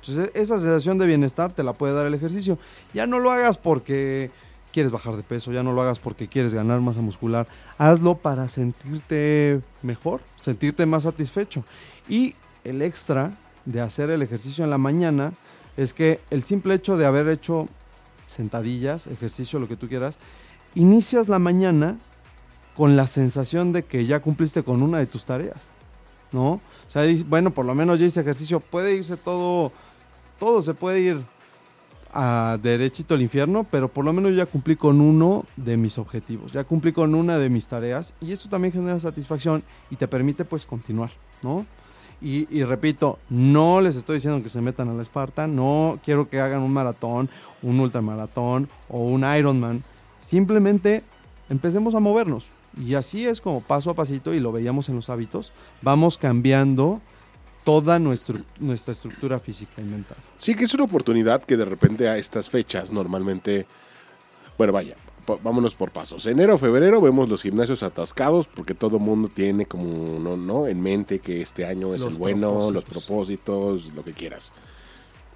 Entonces, esa sensación de bienestar te la puede dar el ejercicio. Ya no lo hagas porque quieres bajar de peso, ya no lo hagas porque quieres ganar masa muscular. Hazlo para sentirte mejor, sentirte más satisfecho. Y el extra de hacer el ejercicio en la mañana es que el simple hecho de haber hecho sentadillas, ejercicio, lo que tú quieras, inicias la mañana con la sensación de que ya cumpliste con una de tus tareas, ¿no? O sea, bueno, por lo menos ya hice ejercicio, puede irse todo, todo se puede ir a derechito al infierno, pero por lo menos ya cumplí con uno de mis objetivos, ya cumplí con una de mis tareas y eso también genera satisfacción y te permite pues continuar, ¿no? Y, y repito, no les estoy diciendo que se metan a la Esparta, no quiero que hagan un maratón, un ultramaratón o un Ironman, simplemente empecemos a movernos. Y así es como paso a pasito, y lo veíamos en los hábitos, vamos cambiando toda nuestro, nuestra estructura física y mental. Sí, que es una oportunidad que de repente a estas fechas normalmente, bueno, vaya, vámonos por pasos. Enero, febrero vemos los gimnasios atascados porque todo mundo tiene como, no, no, en mente que este año es Los el bueno, los propósitos, lo que quieras.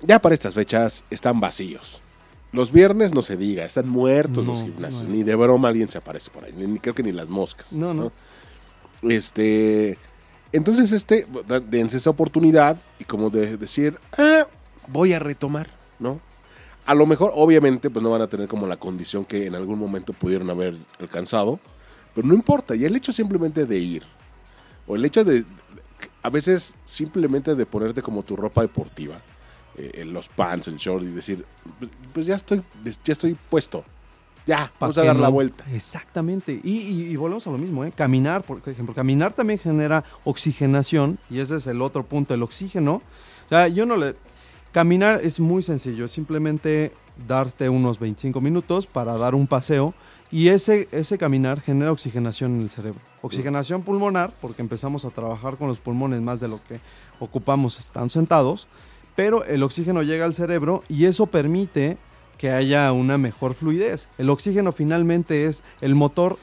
Ya para estas fechas están vacíos. Los viernes no se diga, están muertos No, los gimnasios. no. Ni de broma alguien se aparece por ahí. Ni, creo que ni las moscas. No, no. Este. Entonces, este, dense esa oportunidad y como de decir, ah, voy a retomar, ¿no? A lo mejor, obviamente, pues no van a tener como la condición que en algún momento pudieron haber alcanzado, pero no importa. Y el hecho simplemente de ir, o el hecho de, a veces simplemente de ponerte como tu ropa deportiva, eh, los pants, el short y decir, pues ya estoy, ya estoy puesto, ya, ¿Pa' vamos a dar la no? vuelta. Exactamente. Y, y- y volvemos a lo mismo, ¿eh? Caminar, por ejemplo, caminar también genera oxigenación y ese es el otro punto, el oxígeno. O sea, yo no le... Caminar es muy sencillo, es simplemente darte unos 25 minutos para dar un paseo y ese, ese caminar genera oxigenación en el cerebro. Oxigenación pulmonar, porque empezamos a trabajar con los pulmones más de lo que ocupamos estando sentados, pero el oxígeno llega al cerebro y eso permite que haya una mejor fluidez. El oxígeno finalmente es el motor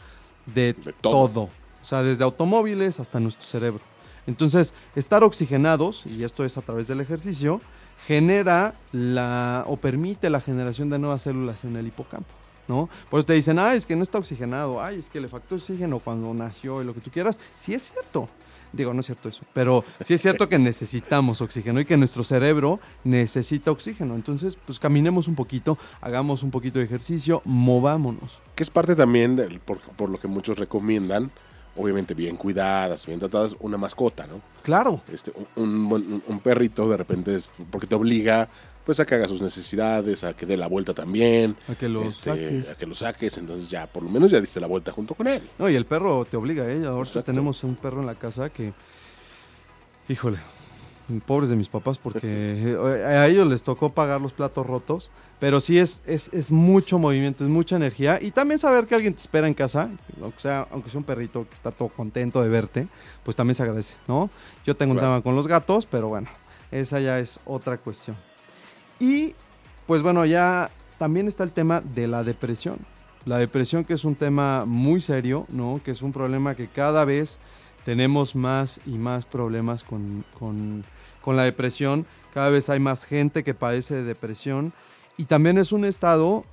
de, De todo. todo. O sea, desde automóviles hasta nuestro cerebro. Entonces, estar oxigenados, y esto es a través del ejercicio, genera la o permite la generación de nuevas células en el hipocampo. ¿No? Por eso te dicen, ah, es que no está oxigenado, ay, es que le faltó oxígeno cuando nació y lo que tú quieras. Sí es cierto. Digo, no es cierto eso, pero sí es cierto que necesitamos oxígeno y que nuestro cerebro necesita oxígeno. Entonces, pues caminemos un poquito, hagamos un poquito de ejercicio, movámonos. que es parte también del- por, por lo que muchos recomiendan, obviamente bien cuidadas, bien tratadas, una mascota, ¿no? Claro, Este, un, un- un- perrito de repente es porque te obliga pues a que haga sus necesidades, a que dé la vuelta también, a que lo este, saques. a que lo saques, entonces ya por lo menos ya diste la vuelta junto con él. No, y el perro te obliga, ¿eh? Ahora Exacto. tenemos un perro en la casa que, híjole, pobres de mis papás porque eh, a ellos les tocó pagar los platos rotos, pero sí es, es, es mucho movimiento, es mucha energía y también saber que alguien te espera en casa, aunque sea, aunque sea un perrito que está todo contento de verte, pues también se agradece, ¿no? Yo tengo un tema con los gatos, pero bueno, esa ya es otra cuestión. Y pues bueno, ya también está el tema de la depresión. La depresión que es un tema muy serio, ¿no? Que es un problema que cada vez tenemos más y más problemas con, con- con la depresión. Cada vez hay más gente que padece de depresión. Y también es un estado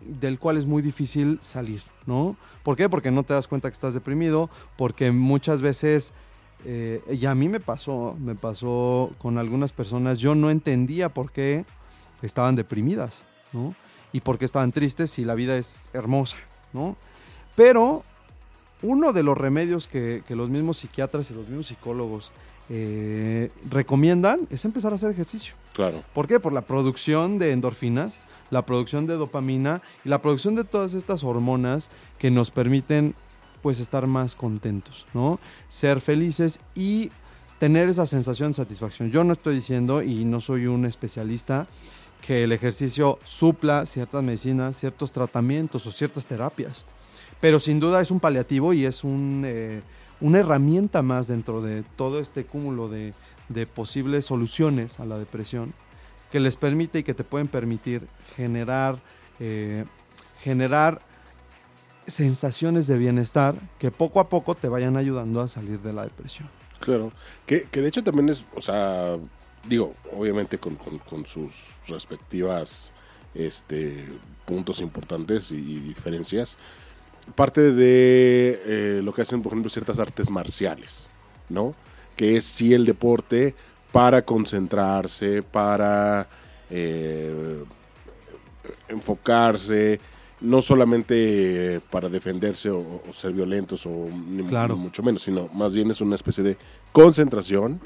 del cual es muy difícil salir, ¿no? ¿Por qué? Porque no te das cuenta que estás deprimido, porque muchas veces, eh, y a mí me pasó, me pasó con algunas personas, yo no entendía por qué estaban deprimidas, ¿no? Y por qué estaban tristes si la vida es hermosa, ¿no? Pero uno de los remedios que, que los mismos psiquiatras y los mismos psicólogos eh, recomiendan es empezar a hacer ejercicio. Claro. ¿Por qué? Por la producción de endorfinas, la producción de dopamina y la producción de todas estas hormonas que nos permiten pues estar más contentos, ¿no? Ser felices y tener esa sensación de satisfacción. Yo no estoy diciendo y no soy un especialista que el ejercicio supla ciertas medicinas, ciertos tratamientos o ciertas terapias. Pero sin duda es un paliativo y es eh, una herramienta más dentro de todo este cúmulo de, de posibles soluciones a la depresión que les permite y que te pueden permitir generar, eh, generar sensaciones de bienestar que poco a poco te vayan ayudando a salir de la depresión. Claro. Que, que de hecho también es, o sea, digo, obviamente con, con- sus respectivas este, puntos importantes y, y diferencias, parte de eh, lo que hacen, por ejemplo, ciertas artes marciales, ¿no? Que es sí el deporte para concentrarse, para eh, enfocarse, no solamente para defenderse o, o ser violentos o ni, Claro. mucho menos, sino más bien es una especie de concentración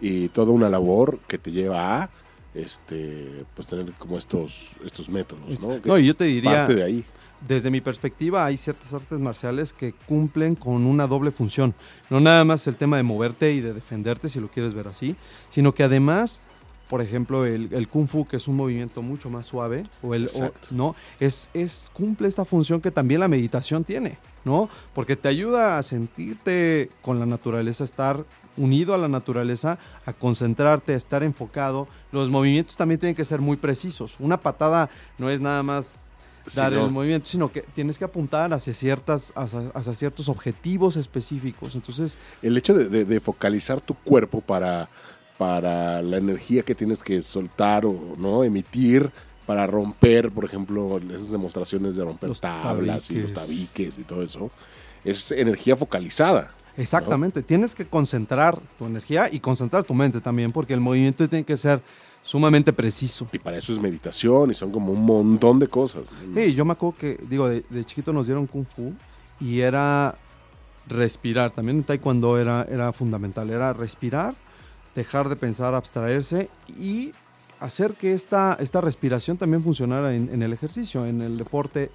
y toda una labor que te lleva a este pues tener como estos estos métodos, ¿no? Que No, y yo te diría, parte de ahí. desde mi perspectiva, hay ciertas artes marciales que cumplen con una doble función. No nada más el tema de moverte y de defenderte, si lo quieres ver así, sino que además, por ejemplo, el, el kung fu, que es un movimiento mucho más suave, o el, o- no, es, es cumple esta función que también la meditación tiene, ¿no? Porque te ayuda a sentirte con la naturaleza, estar unido a la naturaleza, a concentrarte, a estar enfocado. Los movimientos también tienen que ser muy precisos. Una patada no es nada más dar el movimiento, sino que tienes que apuntar hacia ciertas, hacia, hacia ciertos objetivos específicos. Entonces, El hecho de, de- de focalizar tu cuerpo para, para la energía que tienes que soltar o no emitir para romper, por ejemplo, esas demostraciones de romper Los tablas y los tabiques. tabiques y todo eso, es energía focalizada. exactamente, tienes que concentrar tu energía y concentrar tu mente también, porque el movimiento tiene que ser sumamente preciso. Y para eso es meditación y son como un montón de cosas. ¿no? Sí, yo me acuerdo que, digo, de, de chiquito nos dieron kung fu y era respirar. También en taekwondo era, era fundamental. Era respirar, dejar de pensar, abstraerse y hacer que esta, esta respiración también funcionara en, en el ejercicio, en el deporte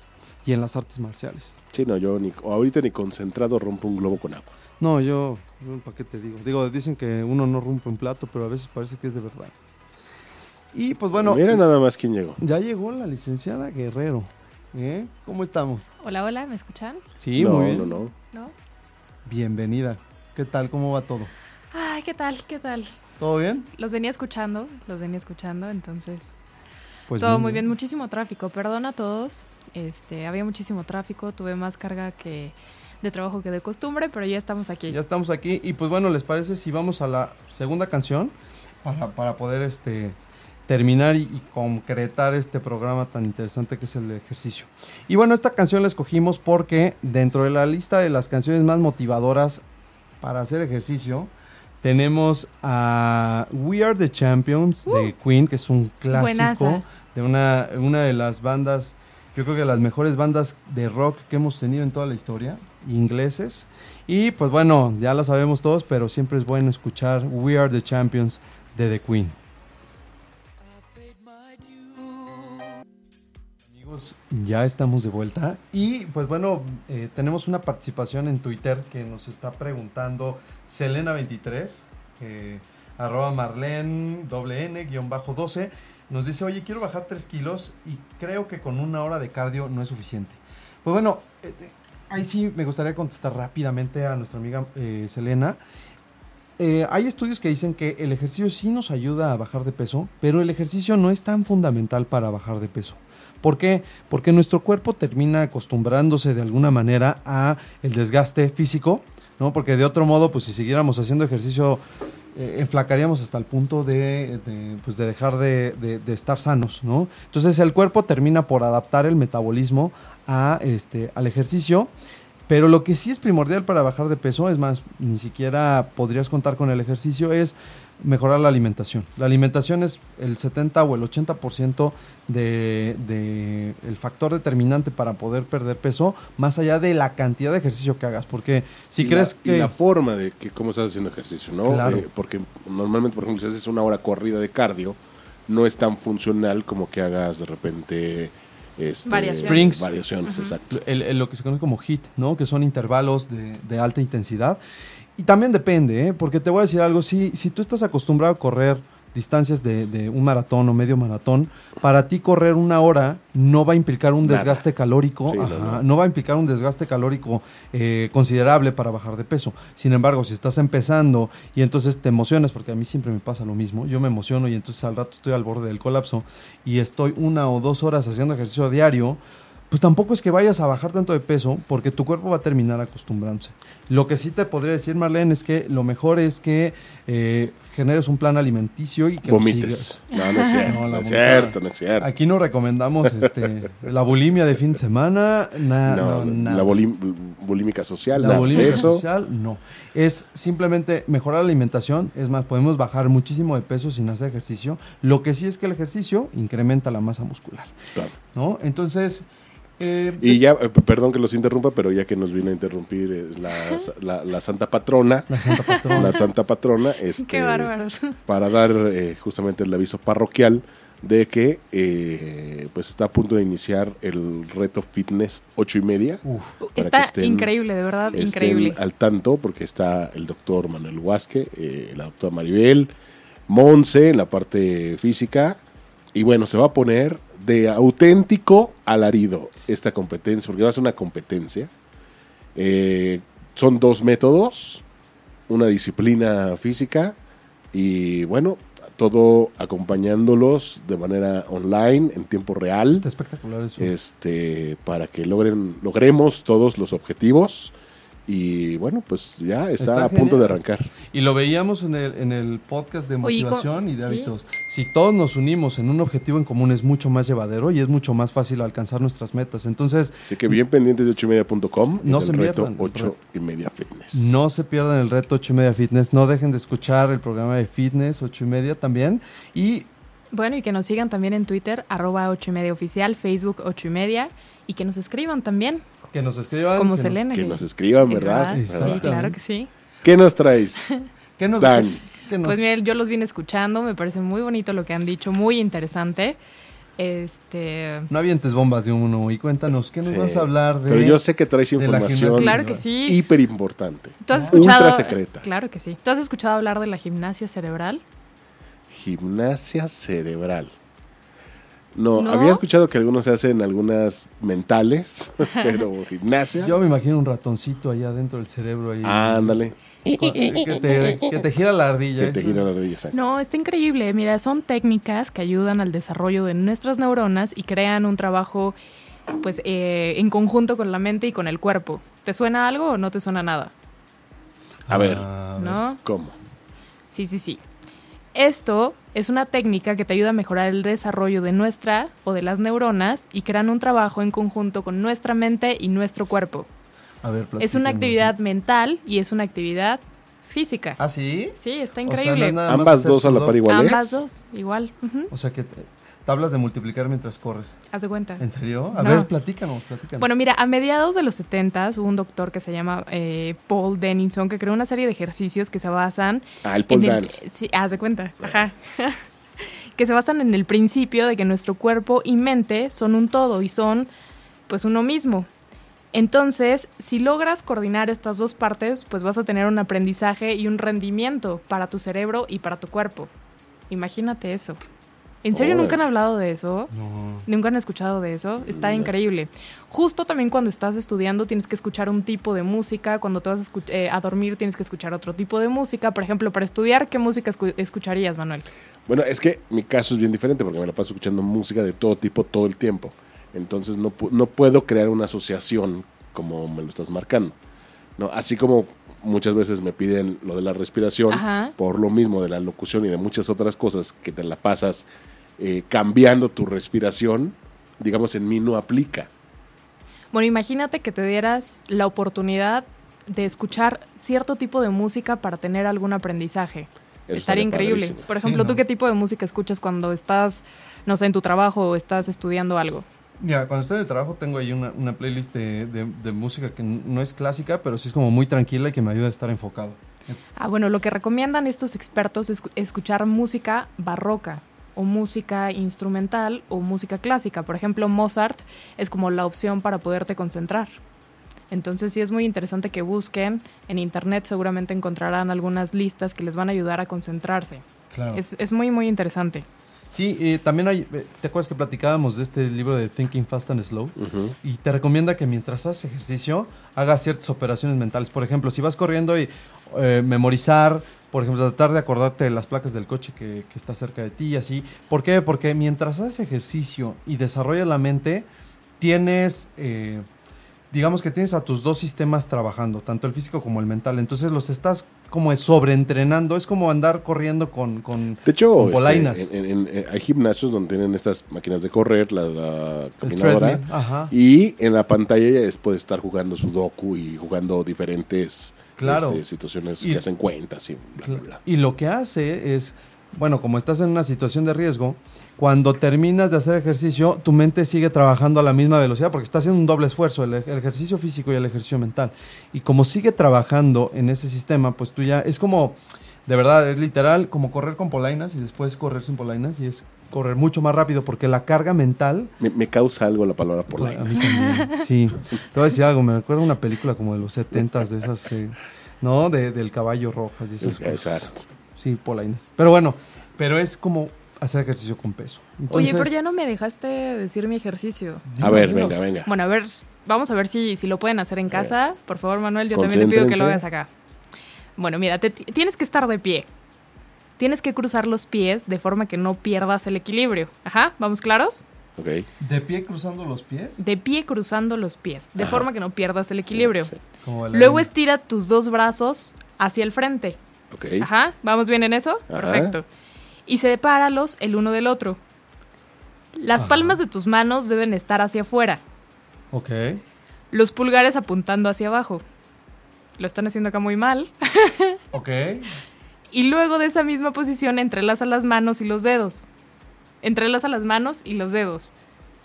y en las artes marciales. Sí, no, yo ni, ahorita ni concentrado rompo un globo con agua. No, yo, ¿para qué te digo? Digo, dicen que uno no rompe un plato, pero a veces parece que es de verdad. Y pues bueno, Mira nada más quién llegó. ya llegó la licenciada Guerrero. ¿Eh? ¿Cómo estamos? Hola, hola, ¿me escuchan? Sí, no, muy bien. no, no. ¿No? Bienvenida. ¿Qué tal? ¿Cómo va todo? Ay, ¿qué tal? ¿Qué tal? ¿Todo bien? Los venía escuchando, los venía escuchando, entonces Pues todo muy bien, muchísimo tráfico. Perdón a todos, este, había muchísimo tráfico, tuve más carga que de trabajo que de costumbre, pero ya estamos aquí. Ya estamos aquí y pues bueno, ¿les parece si vamos a la segunda canción para, para poder este terminar y, y concretar este programa tan interesante que es el ejercicio? Y bueno, esta canción la escogimos porque dentro de la lista de las canciones más motivadoras para hacer ejercicio tenemos a We Are the Champions de Queen, que es un clásico Buenaza. de una, una de las bandas, yo creo que las mejores bandas de rock que hemos tenido en toda la historia, ingleses. Y pues bueno, ya la sabemos todos, pero siempre es bueno escuchar We Are the Champions de The Queen. Amigos, ya estamos de vuelta y pues bueno, eh, tenemos una participación en Twitter que nos está preguntando Selena23, eh, arroba Marlene, doble N, guion bajo 12, nos dice, oye, quiero bajar 3 kilos y creo que con una hora de cardio no es suficiente. Pues bueno, eh, ahí sí me gustaría contestar rápidamente a nuestra amiga Selena. Hay estudios que dicen que el ejercicio sí nos ayuda a bajar de peso, pero el ejercicio no es tan fundamental para bajar de peso. ¿Por qué? Porque nuestro cuerpo termina acostumbrándose de alguna manera a el desgaste físico, ¿no? Porque de otro modo, pues si siguiéramos haciendo ejercicio, eh, enflacaríamos hasta el punto de, pues, de dejar de, de- de estar sanos, ¿no? Entonces el cuerpo termina por adaptar el metabolismo a, este, al ejercicio. Pero lo que sí es primordial para bajar de peso, es más, ni siquiera podrías contar con el ejercicio, es mejorar la alimentación. La alimentación es el 70 o el 80% de, de el factor determinante para poder perder peso, más allá de la cantidad de ejercicio que hagas. Porque si Y crees la, y que... la forma de que cómo estás haciendo ejercicio, ¿no? Claro. Eh, porque normalmente, por ejemplo, si haces una hora corrida de cardio, no es tan funcional como que hagas de repente este, Variaciones. Variaciones, exacto. el- el- lo que se conoce como HIT, ¿no? Que son intervalos de, de alta intensidad. Y también depende, ¿eh? Porque te voy a decir algo, si, si tú estás acostumbrado a correr distancias de, de un maratón o medio maratón, para ti correr una hora no va a implicar un Nada. desgaste calórico, Sí, no, ajá, no. no va a implicar un desgaste calórico eh, considerable para bajar de peso. Sin embargo, si estás empezando y entonces te emocionas, porque a mí siempre me pasa lo mismo, yo me emociono y entonces al rato estoy al borde del colapso y estoy una o dos horas haciendo ejercicio diario, pues tampoco es que vayas a bajar tanto de peso porque tu cuerpo va a terminar acostumbrándose. Lo que sí te podría decir, Marlene, es que lo mejor es que eh, generes un plan alimenticio y que Vomites. sigas. No, no es cierto, No, es cierto, no es cierto. Aquí no recomendamos este, la bulimia de fin de semana, na- No, no, nada. la bulímica social, La nada eso. social, no. Es simplemente mejorar la alimentación. Es más, podemos bajar muchísimo de peso sin hacer ejercicio. Lo que sí es que el ejercicio incrementa la masa muscular, Claro. ¿no? Entonces, eh, Y ya, eh, perdón que los interrumpa, pero ya que nos vino a interrumpir eh, la, la- la Santa Patrona, la Santa Patrona. la Santa Patrona, este, Qué bárbaros. para dar eh, justamente el aviso parroquial de que eh, pues está a punto de iniciar el reto fitness ocho y media. Uf, Está estén- increíble, de verdad, estén increíble. al tanto porque está el doctor Manuel Huasque, eh, la doctora Maribel, Monse en la parte física y bueno, se va a poner de auténtico alarido esta competencia, porque va a ser una competencia. Eh, son dos métodos, una disciplina física y bueno, todo acompañándolos de manera online, en tiempo real está espectacular eso. este para que logren logremos todos los objetivos y bueno pues ya está, Está a punto de arrancar Y lo veíamos en el, en el podcast de Oye, ¿y motivación y de sí? hábitos. Si todos nos unimos en un objetivo en común es mucho más llevadero y es mucho más fácil alcanzar nuestras metas. Entonces, así que bien pendientes de ocho y media.com No y se reto pierdan el ocho reto. y media fitness no se pierdan el reto 8 y media fitness. No dejen de escuchar el programa de fitness 8 y media también. Y Bueno, y que nos sigan también en Twitter, arroba 8 y media oficial, Facebook 8 y media, y que nos escriban también, que nos escriban. como que nos- Selena. que nos escriban verdad, ¿Verdad? Sí, claro que sí. qué nos traes que nos, Dan. nos- Pues miren, yo los vine escuchando, me parece muy bonito lo que han dicho, muy interesante. Este, no avientes bombas de uno y cuéntanos, ¿qué nos Sí. vas a hablar de...? pero yo sé que traes información gimnasia. claro que sí. hiper importante ¿Tú has ultra escuchado? secreta Claro que sí. ¿Tú has escuchado hablar de la gimnasia cerebral? Gimnasia cerebral no, ¿No? había escuchado que algunos se hacen algunas mentales pero gimnasia Yo me imagino un ratoncito allá dentro del cerebro. Ahí, ándale que, te, que te gira la ardilla. que te eso. gira la rodilla exacto. No, está increíble. Mira, son técnicas que ayudan al desarrollo de nuestras neuronas y crean un trabajo, pues, eh, en conjunto con la mente y con el cuerpo. ¿Te suena algo o no te suena nada? a ver Ah, ver. ¿No? cómo Sí, sí, sí. Esto es una técnica que te ayuda a mejorar el desarrollo de nuestra o de las neuronas y crean un trabajo en conjunto con nuestra mente y nuestro cuerpo. A ver, Es una actividad mental y es una actividad física. ¿Ah, sí? Sí, está O sea, no increíble. es nada más ambas dos a la par iguales Ambas dos, igual. O sea que tablas de multiplicar mientras corres. Haz de cuenta. ¿En serio? A No. ver, platícanos, platícanos. Bueno, mira, a mediados de los 70 hubo un doctor que se llama eh, Paul Dennison que creó una serie de ejercicios que se basan ah el pole en el- sí, haz de cuenta. Ajá. que se basan en el principio de que nuestro cuerpo y mente son un todo y son pues uno mismo. Entonces, si logras coordinar estas dos partes, pues vas a tener un aprendizaje y un rendimiento para tu cerebro y para tu cuerpo. Imagínate eso. ¿En serio nunca han hablado de eso? No. ¿Nunca han escuchado de eso? Está No. increíble. Justo también cuando estás estudiando tienes que escuchar un tipo de música, cuando te vas a, eh, a dormir tienes que escuchar otro tipo de música. Por ejemplo, para estudiar, ¿qué música escu- escucharías, Manuel? Bueno, es que mi caso es bien diferente porque me la paso escuchando música de todo tipo todo el tiempo. Entonces no, no puedo crear una asociación como me lo estás marcando. ¿no? Así como muchas veces me piden lo de la respiración, Ajá. por lo mismo de la locución y de muchas otras cosas que te la pasas eh, cambiando tu respiración, digamos en mí no aplica. Bueno, imagínate que te dieras la oportunidad de escuchar cierto tipo de música para tener algún aprendizaje. Eso Estaría increíble. padrísimo. Por ejemplo, Sí, ¿tú ¿no? qué tipo de música escuchas cuando estás, no sé, en tu trabajo o estás estudiando algo? Mira, cuando estoy en el trabajo tengo ahí una, una playlist de, de- de música que no es clásica, pero sí es como muy tranquila y que me ayuda a estar enfocado. Ah, bueno, lo que recomiendan estos expertos es escuchar música barroca o música instrumental o música clásica. Por ejemplo, Mozart es como la opción para poderte concentrar. Entonces sí es muy interesante que busquen. En internet seguramente encontrarán algunas listas que les van a ayudar a concentrarse. Claro. Es, es muy, muy interesante. Sí, eh, también hay, eh, ¿te acuerdas que platicábamos de este libro de Thinking Fast and Slow? Y te recomienda que mientras haces ejercicio hagas ciertas operaciones mentales. Por ejemplo, si vas corriendo y eh, memorizar, por ejemplo, tratar de acordarte de las placas del coche que, que está cerca de ti y así. ¿Por qué? Porque mientras haces ejercicio y desarrollas la mente, tienes, eh, digamos que tienes a tus dos sistemas trabajando, tanto el físico como el mental. Entonces los estás como sobreentrenando, es como andar corriendo con, con, De hecho, con este, polainas. en- en- en- hay gimnasios donde tienen estas máquinas de correr, la, la caminadora, ajá. y en la pantalla ya es- puede estar jugando sudoku y jugando diferentes Claro. este, situaciones Y- que hacen cuentas y bla, bla, bla. Y lo que hace es, bueno, como estás en una situación de riesgo, cuando terminas de hacer ejercicio, tu mente sigue trabajando a la misma velocidad porque está haciendo un doble esfuerzo, el, el ejercicio físico y el ejercicio mental. Y como sigue trabajando en ese sistema, pues tú ya, es como, de verdad, es literal como correr con polainas y después correr sin polainas y es correr mucho más rápido porque la carga mental... Me, me causa algo la palabra A polaina. mí también, sí. Te voy a decir algo, me recuerda una película como de los 70 de esas, eh, ¿no? De, del caballo rojas y esas cosas. Exacto. Sí, polainas. Pero bueno, pero es como hacer ejercicio con peso. Oye, pero ya no me dejaste decir mi ejercicio. A ver, venga, venga. Bueno, a ver, vamos a ver si, si lo pueden hacer en casa. Por favor, Manuel, yo también te pido que lo hagas acá. Bueno, mira, te- tienes que estar de pie. Tienes que cruzar los pies de forma que no pierdas el equilibrio. Ajá, ¿vamos claros? Ok. ¿De pie cruzando los pies? De pie cruzando los pies, de forma que no pierdas el equilibrio. Sí, Luego estira tus dos brazos hacia el frente. Ok. Ajá, ¿vamos bien en eso? Ajá. Perfecto. Y sepáralos el uno del otro. Las Ajá. palmas de tus manos deben estar hacia afuera, Ok. los pulgares apuntando hacia abajo. Lo están haciendo acá muy mal. Ok. Y luego de esa misma posición entrelaza las manos y los dedos. Entrelaza las manos y los dedos.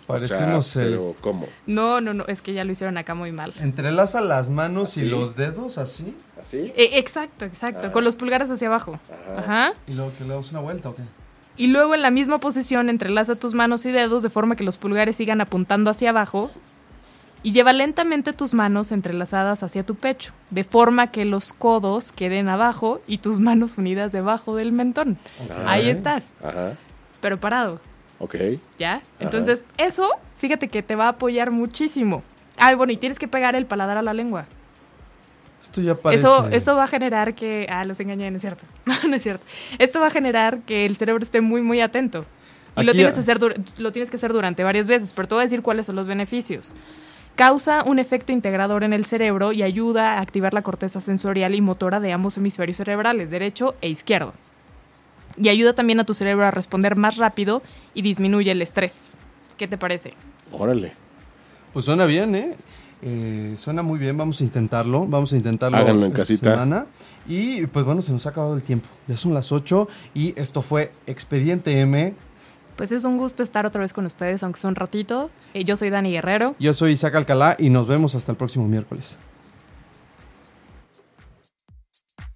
O sea, Parecemos el... pero ¿cómo? No, no, no, es que ya lo hicieron acá muy mal. Entrelaza las manos y los dedos así. ¿Así? Eh, exacto, exacto, Ah. con los pulgares hacia abajo. Ajá. Y luego que le damos una vuelta, ¿o qué? Y luego en la misma posición entrelaza tus manos y dedos de forma que los pulgares sigan apuntando hacia abajo. Y lleva lentamente tus manos entrelazadas hacia tu pecho, de forma que los codos queden abajo y tus manos unidas debajo del mentón. Ahí estás, Ajá. pero parado, Ok. ¿ya? Entonces, eso, fíjate que te va a apoyar muchísimo. Ah, bueno, y tienes que pegar el paladar a la lengua. Esto ya parece... Eso, esto va a generar que. Ah, los engañé, no es cierto. No, es cierto. Esto va a generar que el cerebro esté muy, muy atento. Y lo tienes, a- que hacer, lo tienes que hacer durante varias veces, pero te voy a decir cuáles son los beneficios. Causa un efecto integrador en el cerebro y ayuda a activar la corteza sensorial y motora de ambos hemisferios cerebrales, derecho e izquierdo. Y ayuda también a tu cerebro a responder más rápido y disminuye el estrés. ¿Qué te parece? Órale. Pues suena bien, ¿eh? Eh, suena muy bien, vamos a intentarlo, vamos a intentarlo Háganlo en esta casita. semana. Y pues bueno, se nos ha acabado el tiempo. Ya son las 8 y esto fue Expediente M. Pues es un gusto estar otra vez con ustedes, aunque sea un ratito. Eh, yo soy Dani Guerrero. Yo soy Isaac Alcalá y nos vemos hasta el próximo miércoles.